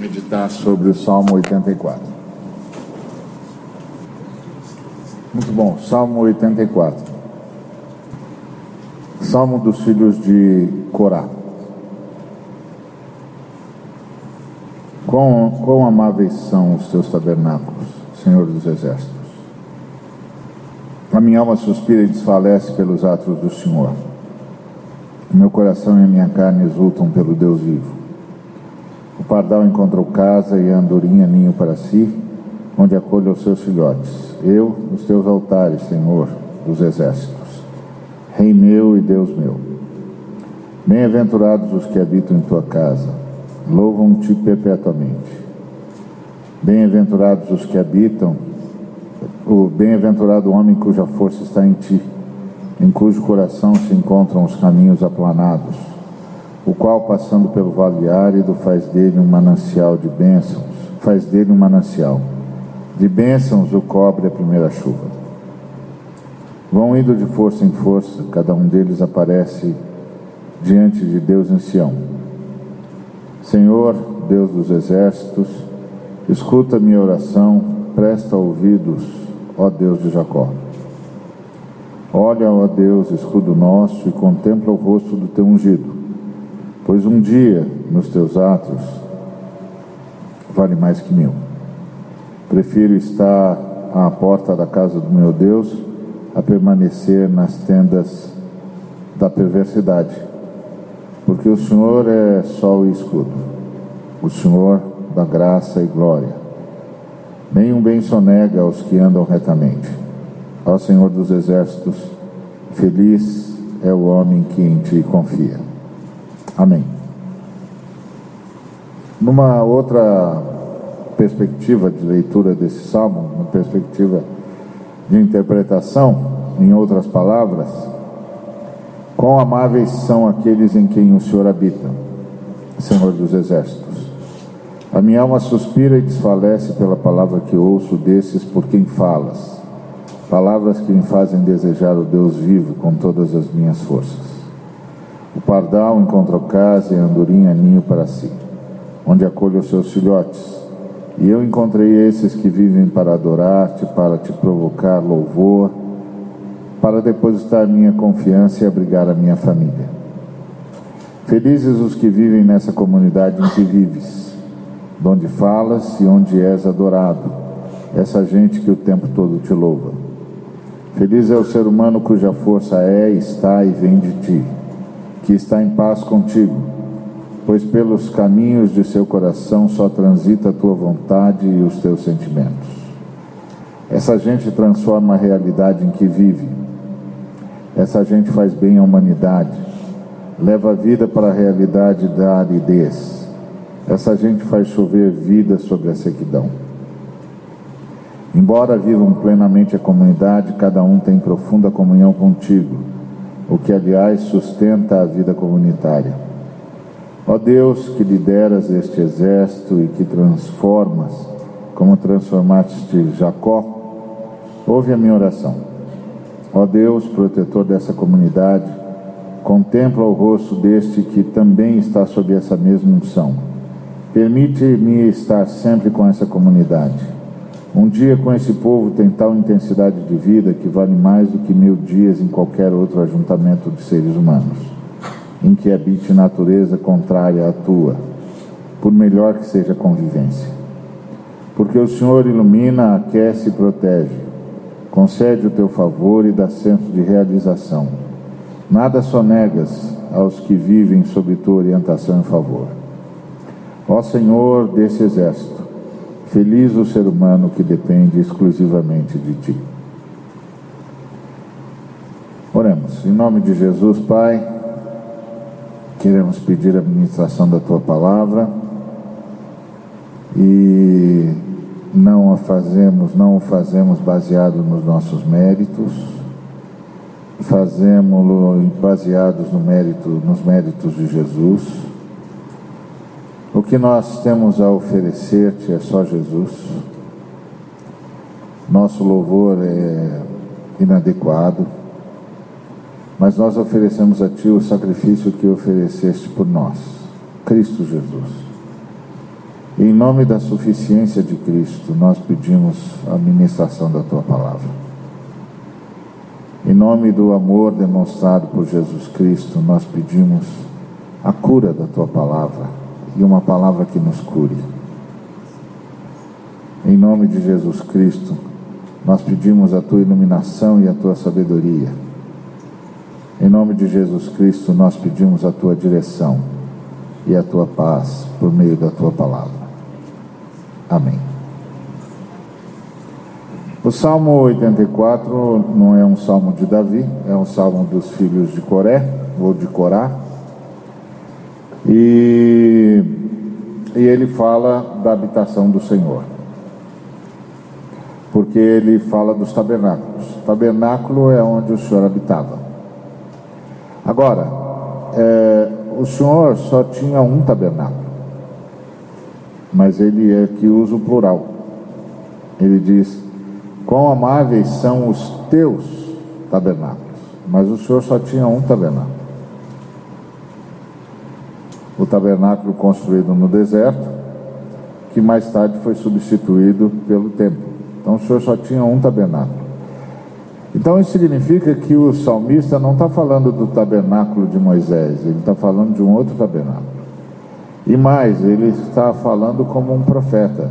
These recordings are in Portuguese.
meditar sobre o Salmo 84. Muito bom, Salmo 84. Salmo dos filhos de Corá. Quão, quão amáveis são os teus tabernáculos, Senhor dos exércitos. A minha alma suspira e desfalece pelos atos do Senhor. O meu coração e a minha carne exultam pelo Deus vivo. Pardal encontrou casa e a andorinha ninho para si, onde acolhe os seus filhotes. Eu, os teus altares, Senhor dos exércitos, Rei meu e Deus meu. Bem-aventurados os que habitam em tua casa, louvam-te perpetuamente. Bem-aventurados os que habitam, o bem-aventurado homem cuja força está em ti, em cujo coração se encontram os caminhos aplanados o qual, passando pelo vale árido, faz dele um manancial de bênçãos, faz dele um manancial. De bênçãos o cobre a primeira chuva. Vão indo de força em força, cada um deles aparece diante de Deus em Sião. Senhor, Deus dos exércitos, escuta minha oração, presta ouvidos, ó Deus de Jacó. Olha, ó Deus, escudo nosso, e contempla o rosto do teu ungido pois um dia nos teus atos vale mais que mil. Prefiro estar à porta da casa do meu Deus a permanecer nas tendas da perversidade, porque o Senhor é sol e escudo, o Senhor dá graça e glória. Nenhum bem sonega aos que andam retamente. Ó Senhor dos exércitos, feliz é o homem que em ti confia. Amém. Numa outra perspectiva de leitura desse salmo, uma perspectiva de interpretação, em outras palavras, quão amáveis são aqueles em quem o Senhor habita, Senhor dos exércitos. A minha alma suspira e desfalece pela palavra que ouço desses por quem falas, palavras que me fazem desejar o Deus vivo com todas as minhas forças. O pardal encontra casa e a andorinha ninho para si, onde acolhe os seus filhotes. E eu encontrei esses que vivem para adorar-te, para te provocar louvor, para depositar minha confiança e abrigar a minha família. Felizes os que vivem nessa comunidade em que vives, onde falas e onde és adorado, essa gente que o tempo todo te louva. Feliz é o ser humano cuja força é, está e vem de ti que está em paz contigo, pois pelos caminhos de seu coração só transita a tua vontade e os teus sentimentos. Essa gente transforma a realidade em que vive. Essa gente faz bem à humanidade, leva a vida para a realidade da aridez. Essa gente faz chover vida sobre a sequidão. Embora vivam plenamente a comunidade, cada um tem profunda comunhão contigo o que aliás sustenta a vida comunitária. Ó Deus que lideras este exército e que transformas, como transformaste Jacó, ouve a minha oração. Ó Deus, protetor dessa comunidade, contempla o rosto deste que também está sob essa mesma unção. Permite-me estar sempre com essa comunidade um dia com esse povo tem tal intensidade de vida que vale mais do que mil dias em qualquer outro ajuntamento de seres humanos, em que habite natureza contrária à tua, por melhor que seja a convivência. Porque o Senhor ilumina, aquece e protege, concede o teu favor e dá senso de realização. Nada sonegas aos que vivem sob tua orientação e favor. Ó Senhor desse exército, Feliz o ser humano que depende exclusivamente de ti. Oremos. Em nome de Jesus, Pai, queremos pedir a ministração da tua palavra e não a fazemos, não o fazemos baseado nos nossos méritos, fazemos-lo baseados no mérito, nos méritos de Jesus o que nós temos a oferecer-te é só Jesus. Nosso louvor é inadequado, mas nós oferecemos a Ti o sacrifício que ofereceste por nós, Cristo Jesus. Em nome da suficiência de Cristo, nós pedimos a ministração da tua palavra. Em nome do amor demonstrado por Jesus Cristo, nós pedimos a cura da tua palavra e uma palavra que nos cure. Em nome de Jesus Cristo, nós pedimos a tua iluminação e a tua sabedoria. Em nome de Jesus Cristo, nós pedimos a tua direção e a tua paz por meio da tua palavra. Amém. O Salmo 84 não é um salmo de Davi, é um salmo dos filhos de Coré, ou de Corá. E, e ele fala da habitação do Senhor. Porque ele fala dos tabernáculos. tabernáculo é onde o Senhor habitava. Agora, é, o Senhor só tinha um tabernáculo, mas ele é que usa o plural. Ele diz: Quão amáveis são os teus tabernáculos, mas o Senhor só tinha um tabernáculo. O tabernáculo construído no deserto, que mais tarde foi substituído pelo templo. Então o Senhor só tinha um tabernáculo. Então isso significa que o salmista não está falando do tabernáculo de Moisés, ele está falando de um outro tabernáculo. E mais, ele está falando como um profeta,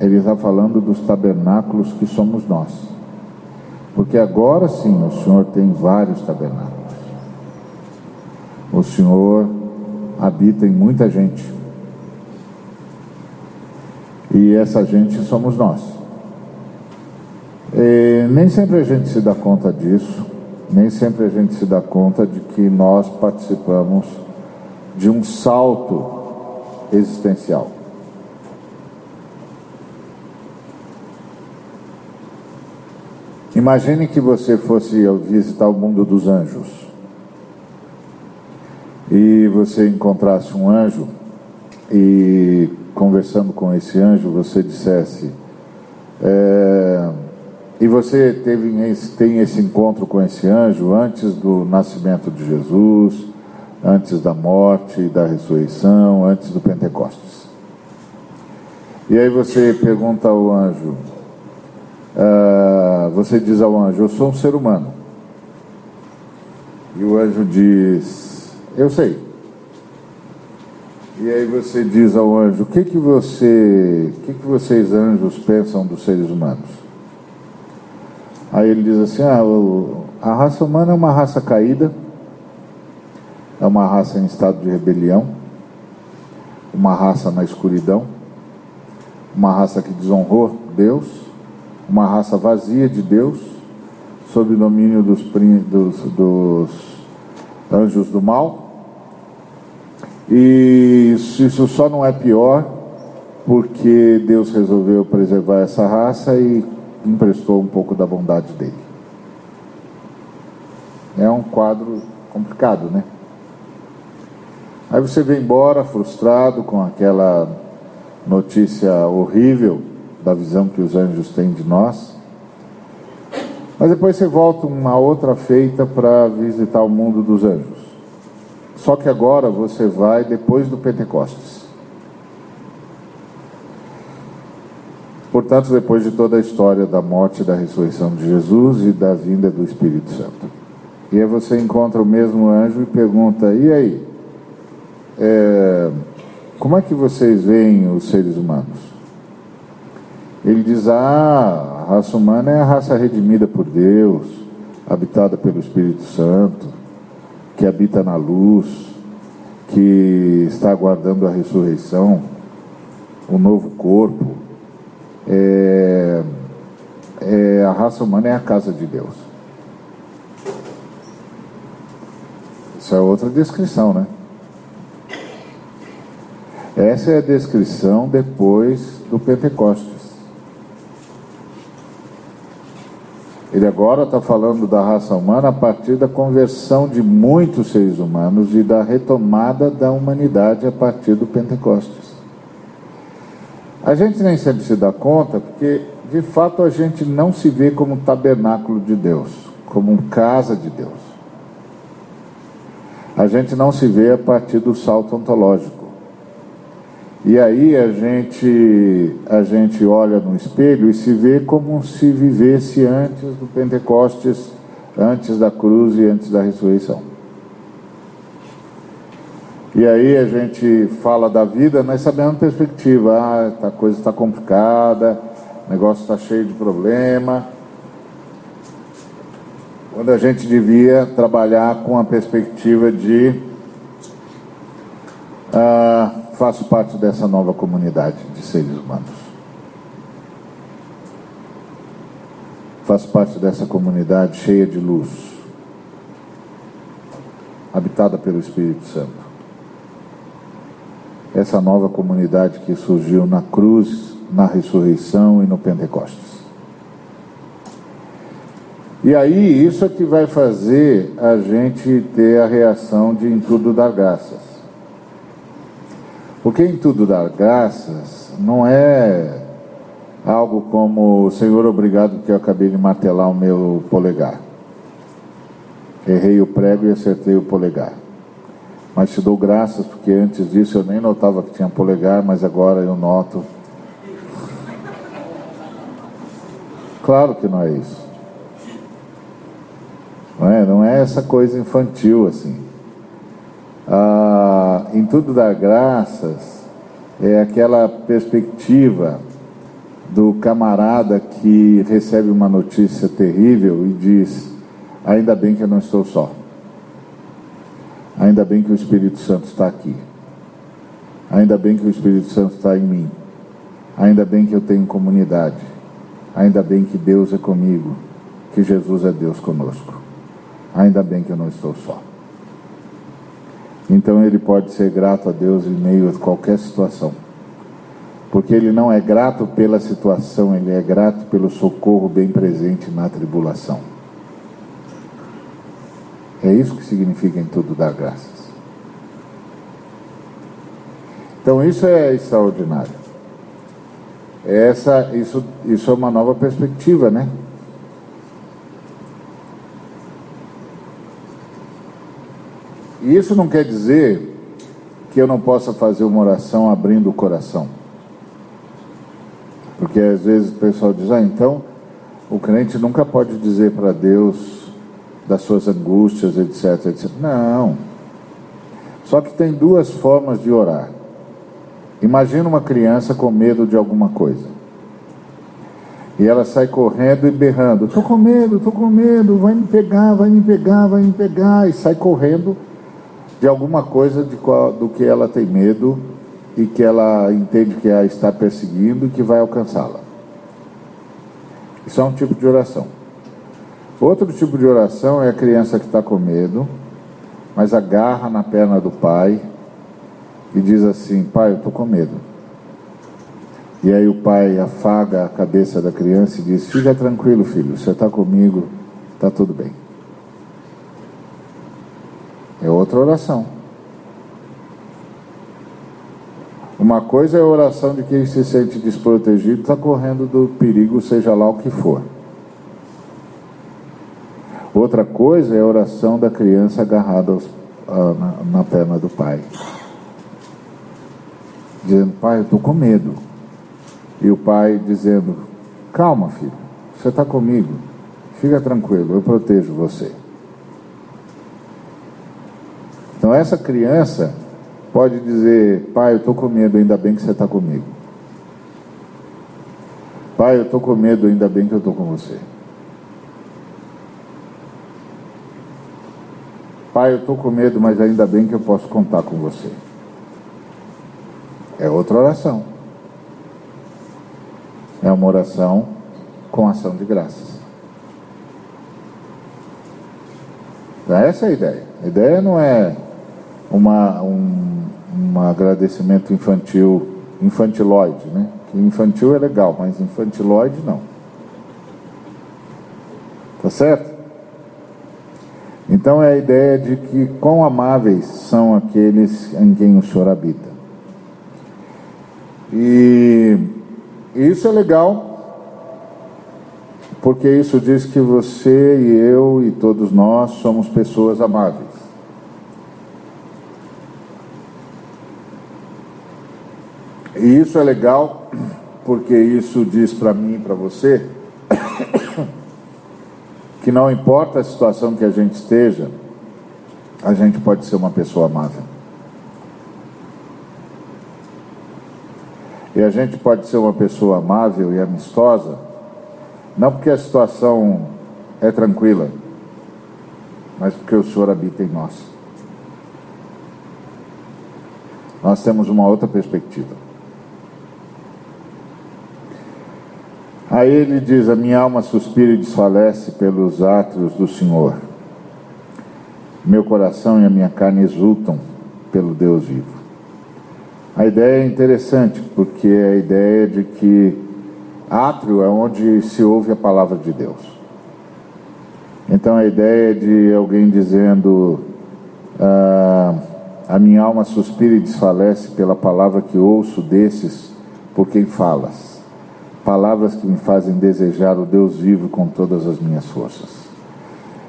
ele está falando dos tabernáculos que somos nós. Porque agora sim o Senhor tem vários tabernáculos. O Senhor habita em muita gente. E essa gente somos nós. E nem sempre a gente se dá conta disso, nem sempre a gente se dá conta de que nós participamos de um salto existencial. Imagine que você fosse visitar o mundo dos anjos e você encontrasse um anjo e conversando com esse anjo você dissesse é, e você teve, tem esse encontro com esse anjo antes do nascimento de Jesus, antes da morte, da ressurreição, antes do Pentecostes. E aí você pergunta ao anjo, uh, você diz ao anjo, eu sou um ser humano. E o anjo diz, eu sei. E aí você diz ao anjo, o que que você, o que que vocês anjos pensam dos seres humanos? Aí ele diz assim: ah, a raça humana é uma raça caída, é uma raça em estado de rebelião, uma raça na escuridão, uma raça que desonrou Deus, uma raça vazia de Deus, sob domínio dos, dos, dos anjos do mal. E isso só não é pior porque Deus resolveu preservar essa raça e emprestou um pouco da bondade dele. É um quadro complicado, né? Aí você vem embora frustrado com aquela notícia horrível da visão que os anjos têm de nós. Mas depois você volta uma outra feita para visitar o mundo dos anjos. Só que agora você vai depois do Pentecostes. Portanto, depois de toda a história da morte da ressurreição de Jesus e da vinda do Espírito Santo. E aí você encontra o mesmo anjo e pergunta: e aí? É, como é que vocês veem os seres humanos? Ele diz: ah, a raça humana é a raça redimida por Deus, habitada pelo Espírito Santo, que habita na luz, que está aguardando a ressurreição, o novo corpo é, é, a raça humana é a casa de Deus. Isso é outra descrição, né? Essa é a descrição depois do Pentecostes. Ele agora está falando da raça humana a partir da conversão de muitos seres humanos e da retomada da humanidade a partir do Pentecostes. A gente nem sempre se dá conta, porque de fato a gente não se vê como tabernáculo de Deus, como casa de Deus. A gente não se vê a partir do salto ontológico. E aí a gente, a gente olha no espelho e se vê como se vivesse antes do Pentecostes, antes da cruz e antes da ressurreição. E aí a gente fala da vida, nós sabemos a perspectiva, ah, a coisa está complicada, o negócio está cheio de problema. Quando a gente devia trabalhar com a perspectiva de ah, faço parte dessa nova comunidade de seres humanos. Faço parte dessa comunidade cheia de luz, habitada pelo Espírito Santo. Essa nova comunidade que surgiu na cruz, na ressurreição e no Pentecostes. E aí, isso é que vai fazer a gente ter a reação de em tudo dar graças. Porque em tudo dar graças não é algo como Senhor, obrigado que eu acabei de martelar o meu polegar. Errei o prego e acertei o polegar. Mas te dou graças porque antes disso eu nem notava que tinha polegar, mas agora eu noto. Claro que não é isso. Não é, não é essa coisa infantil assim ah, em tudo dar graças é aquela perspectiva do camarada que recebe uma notícia terrível e diz: ainda bem que eu não estou só, ainda bem que o Espírito Santo está aqui, ainda bem que o Espírito Santo está em mim, ainda bem que eu tenho comunidade, ainda bem que Deus é comigo, que Jesus é Deus conosco, ainda bem que eu não estou só. Então ele pode ser grato a Deus em meio a qualquer situação. Porque ele não é grato pela situação, ele é grato pelo socorro bem presente na tribulação. É isso que significa em tudo dar graças. Então isso é extraordinário. Essa, isso, isso é uma nova perspectiva, né? E isso não quer dizer que eu não possa fazer uma oração abrindo o coração. Porque às vezes o pessoal diz, ah, então o crente nunca pode dizer para Deus das suas angústias, etc, etc. Não. Só que tem duas formas de orar. Imagina uma criança com medo de alguma coisa. E ela sai correndo e berrando: Estou com medo, estou com medo, vai me pegar, vai me pegar, vai me pegar. E sai correndo de alguma coisa de qual, do que ela tem medo e que ela entende que a está perseguindo e que vai alcançá-la. Isso é um tipo de oração. Outro tipo de oração é a criança que está com medo, mas agarra na perna do pai e diz assim: Pai, eu estou com medo. E aí o pai afaga a cabeça da criança e diz: Fica tranquilo, filho, você está comigo, está tudo bem. É outra oração. Uma coisa é a oração de quem se sente desprotegido, está correndo do perigo, seja lá o que for. Outra coisa é a oração da criança agarrada aos, ah, na, na perna do pai. Dizendo, pai, eu estou com medo. E o pai dizendo, calma, filho, você está comigo, fica tranquilo, eu protejo você. Então essa criança pode dizer, pai, eu estou com medo, ainda bem que você está comigo. Pai, eu estou com medo, ainda bem que eu estou com você. Pai, eu estou com medo, mas ainda bem que eu posso contar com você. É outra oração. É uma oração com ação de graças. Então, essa é a ideia. A ideia não é uma, um, um agradecimento infantil, infantiloide, né? Que infantil é legal, mas infantiloide não. Tá certo? Então é a ideia de que quão amáveis são aqueles em quem o Senhor habita. E isso é legal, porque isso diz que você e eu e todos nós somos pessoas amáveis. E isso é legal porque isso diz para mim e para você que não importa a situação que a gente esteja, a gente pode ser uma pessoa amável. E a gente pode ser uma pessoa amável e amistosa, não porque a situação é tranquila, mas porque o Senhor habita em nós. Nós temos uma outra perspectiva. Aí ele diz: A minha alma suspira e desfalece pelos átrios do Senhor. Meu coração e a minha carne exultam pelo Deus vivo. A ideia é interessante, porque é a ideia de que átrio é onde se ouve a palavra de Deus. Então a ideia de alguém dizendo: ah, A minha alma suspira e desfalece pela palavra que ouço desses por quem falas palavras que me fazem desejar o Deus vivo com todas as minhas forças.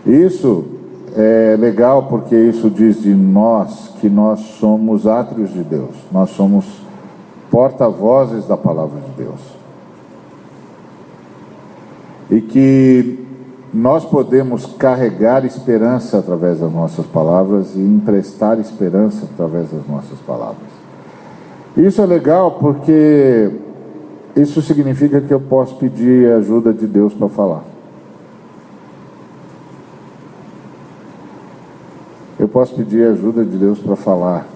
Isso é legal porque isso diz de nós que nós somos átrios de Deus, nós somos porta-vozes da palavra de Deus. E que nós podemos carregar esperança através das nossas palavras e emprestar esperança através das nossas palavras. Isso é legal porque isso significa que eu posso pedir ajuda de Deus para falar. Eu posso pedir ajuda de Deus para falar.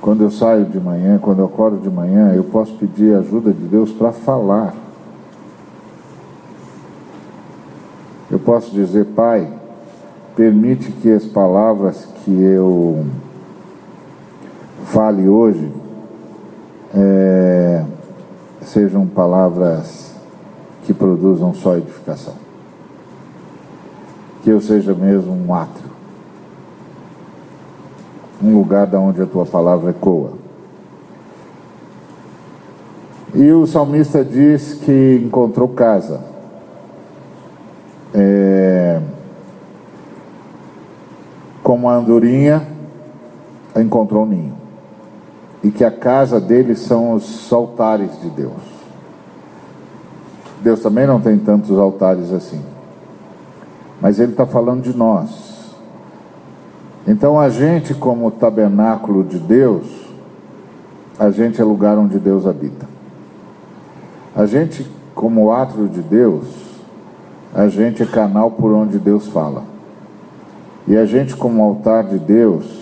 Quando eu saio de manhã, quando eu acordo de manhã, eu posso pedir ajuda de Deus para falar. Eu posso dizer, Pai, permite que as palavras que eu fale hoje é, sejam palavras que produzam só edificação. Que eu seja mesmo um átrio, um lugar da onde a tua palavra ecoa. E o salmista diz que encontrou casa. É, como a andorinha encontrou um ninho e que a casa deles são os altares de Deus. Deus também não tem tantos altares assim, mas Ele está falando de nós. Então a gente, como tabernáculo de Deus, a gente é lugar onde Deus habita. A gente, como átrio de Deus, a gente é canal por onde Deus fala. E a gente, como altar de Deus,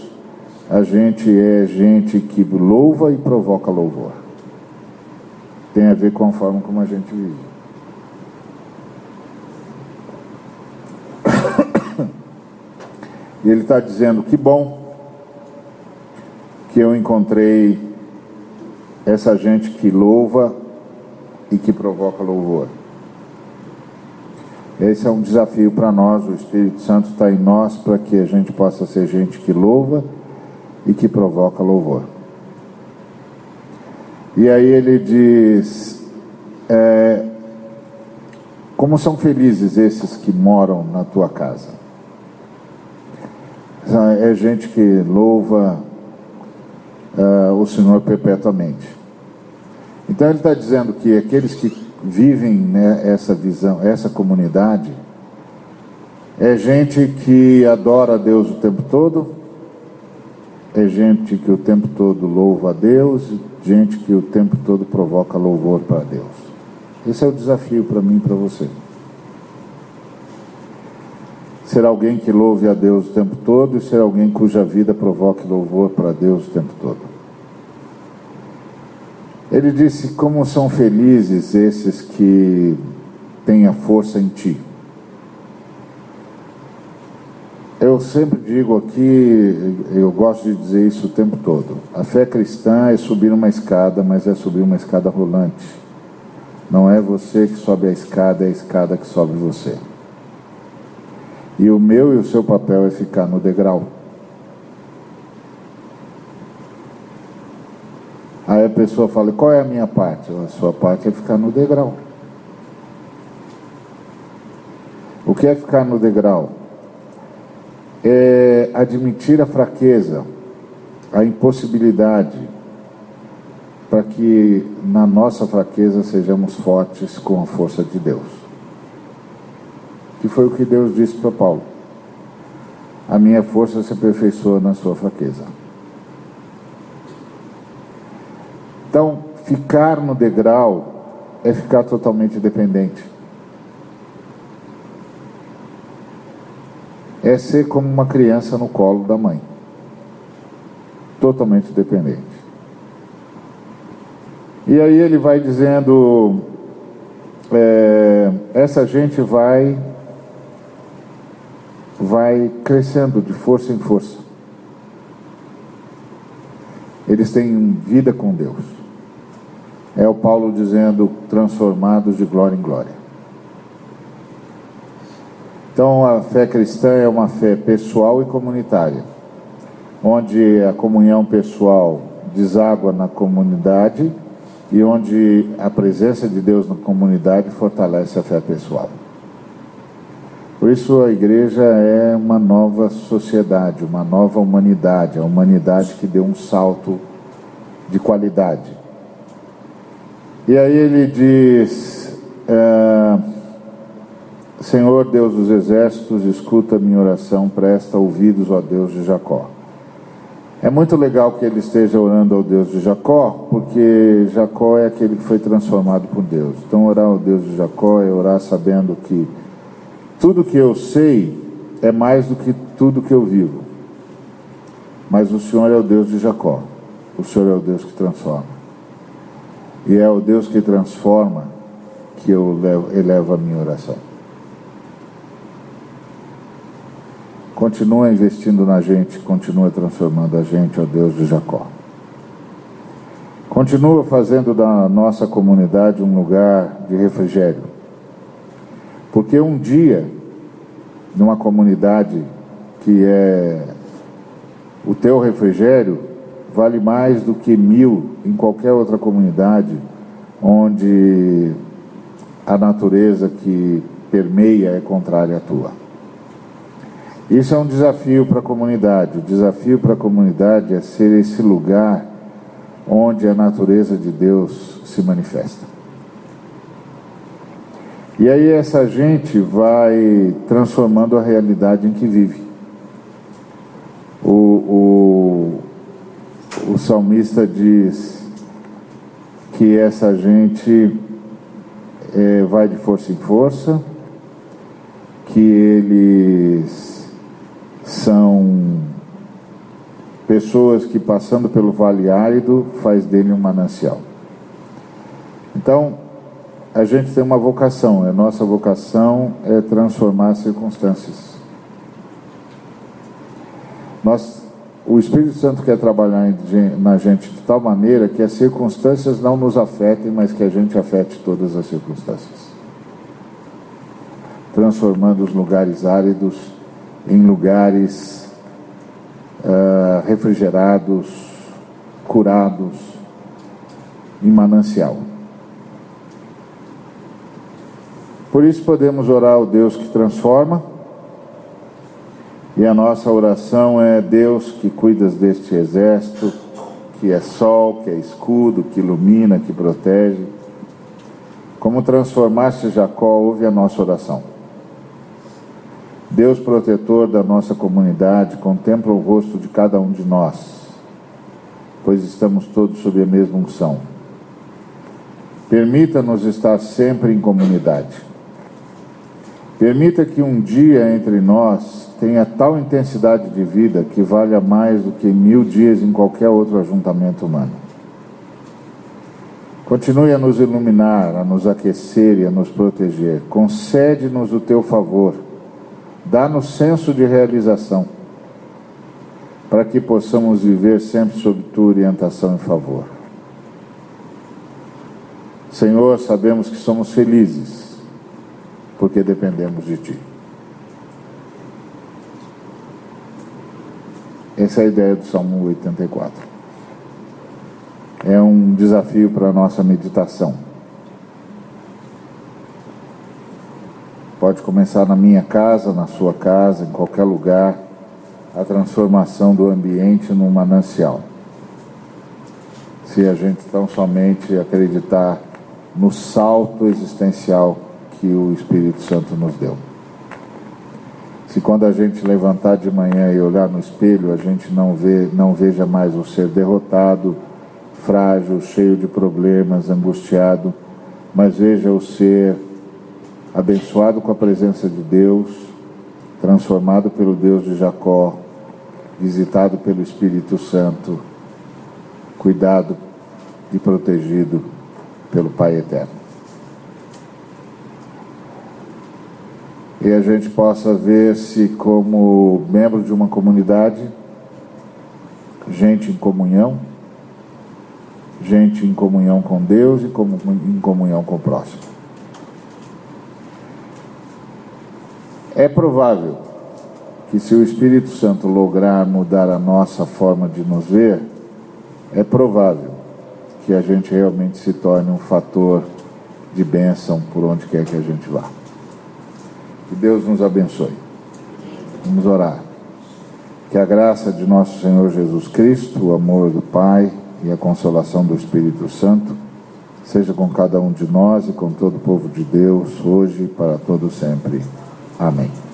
a gente é gente que louva e provoca louvor. Tem a ver com a forma como a gente vive. E ele está dizendo: que bom que eu encontrei essa gente que louva e que provoca louvor. Esse é um desafio para nós. O Espírito Santo está em nós para que a gente possa ser gente que louva e que provoca louvor. E aí ele diz: é, Como são felizes esses que moram na tua casa? É gente que louva uh, o Senhor perpetuamente. Então ele está dizendo que aqueles que vivem né, essa visão, essa comunidade, é gente que adora a Deus o tempo todo, é gente que o tempo todo louva a Deus, gente que o tempo todo provoca louvor para Deus. Esse é o desafio para mim e para você. Ser alguém que louve a Deus o tempo todo e ser alguém cuja vida provoque louvor para Deus o tempo todo. Ele disse: Como são felizes esses que têm a força em ti. Eu sempre digo aqui, eu gosto de dizer isso o tempo todo. A fé cristã é subir uma escada, mas é subir uma escada rolante. Não é você que sobe a escada, é a escada que sobe você. E o meu e o seu papel é ficar no degrau. Aí a pessoa fala: qual é a minha parte? A sua parte é ficar no degrau. O que é ficar no degrau? É admitir a fraqueza a impossibilidade para que na nossa fraqueza sejamos fortes com a força de Deus. Que foi o que Deus disse para Paulo. A minha força se aperfeiçoa na sua fraqueza. Então, ficar no degrau é ficar totalmente dependente. É ser como uma criança no colo da mãe. Totalmente dependente. E aí ele vai dizendo: é, essa gente vai vai crescendo de força em força. Eles têm vida com Deus. É o Paulo dizendo: transformados de glória em glória. Então, a fé cristã é uma fé pessoal e comunitária, onde a comunhão pessoal deságua na comunidade e onde a presença de Deus na comunidade fortalece a fé pessoal. Por isso a igreja é uma nova sociedade, uma nova humanidade, a humanidade que deu um salto de qualidade. E aí ele diz: é, Senhor Deus dos exércitos, escuta minha oração, presta ouvidos ao Deus de Jacó. É muito legal que ele esteja orando ao Deus de Jacó, porque Jacó é aquele que foi transformado por Deus. Então, orar ao Deus de Jacó é orar sabendo que tudo que eu sei é mais do que tudo que eu vivo. Mas o Senhor é o Deus de Jacó. O Senhor é o Deus que transforma. E é o Deus que transforma que eu levo, elevo a minha oração. Continua investindo na gente, continua transformando a gente, ó Deus de Jacó. Continua fazendo da nossa comunidade um lugar de refrigério porque um dia, numa comunidade que é o teu refrigério, vale mais do que mil em qualquer outra comunidade onde a natureza que permeia é contrária à tua. Isso é um desafio para a comunidade. O desafio para a comunidade é ser esse lugar onde a natureza de Deus se manifesta. E aí essa gente vai transformando a realidade em que vive. O, o, o salmista diz que essa gente é, vai de força em força, que eles são pessoas que passando pelo vale árido faz dele um manancial. Então, a gente tem uma vocação, a nossa vocação é transformar circunstâncias. Nós, o Espírito Santo quer trabalhar na gente de tal maneira que as circunstâncias não nos afetem, mas que a gente afete todas as circunstâncias. Transformando os lugares áridos em lugares uh, refrigerados, curados, em manancial. Por isso podemos orar ao Deus que transforma. E a nossa oração é Deus que cuidas deste exército, que é sol, que é escudo, que ilumina, que protege. Como transformaste Jacó, ouve a nossa oração. Deus protetor da nossa comunidade, contempla o rosto de cada um de nós, pois estamos todos sob a mesma unção. Permita-nos estar sempre em comunidade Permita que um dia entre nós tenha tal intensidade de vida que valha mais do que mil dias em qualquer outro ajuntamento humano. Continue a nos iluminar, a nos aquecer e a nos proteger. Concede-nos o teu favor. Dá-nos senso de realização, para que possamos viver sempre sob tua orientação e favor. Senhor, sabemos que somos felizes porque dependemos de Ti. Essa é a ideia do Salmo 84. É um desafio para a nossa meditação. Pode começar na minha casa, na sua casa, em qualquer lugar. a transformação do ambiente num manancial. Se a gente tão somente acreditar no salto existencial que o Espírito Santo nos deu. Se quando a gente levantar de manhã e olhar no espelho, a gente não vê, não veja mais o ser derrotado, frágil, cheio de problemas, angustiado, mas veja o ser abençoado com a presença de Deus, transformado pelo Deus de Jacó, visitado pelo Espírito Santo, cuidado e protegido pelo Pai Eterno. E a gente possa ver-se como membro de uma comunidade, gente em comunhão, gente em comunhão com Deus e em comunhão com o próximo. É provável que se o Espírito Santo lograr mudar a nossa forma de nos ver, é provável que a gente realmente se torne um fator de bênção por onde quer que a gente vá. Que Deus nos abençoe. Vamos orar. Que a graça de nosso Senhor Jesus Cristo, o amor do Pai e a consolação do Espírito Santo seja com cada um de nós e com todo o povo de Deus, hoje e para todo sempre. Amém.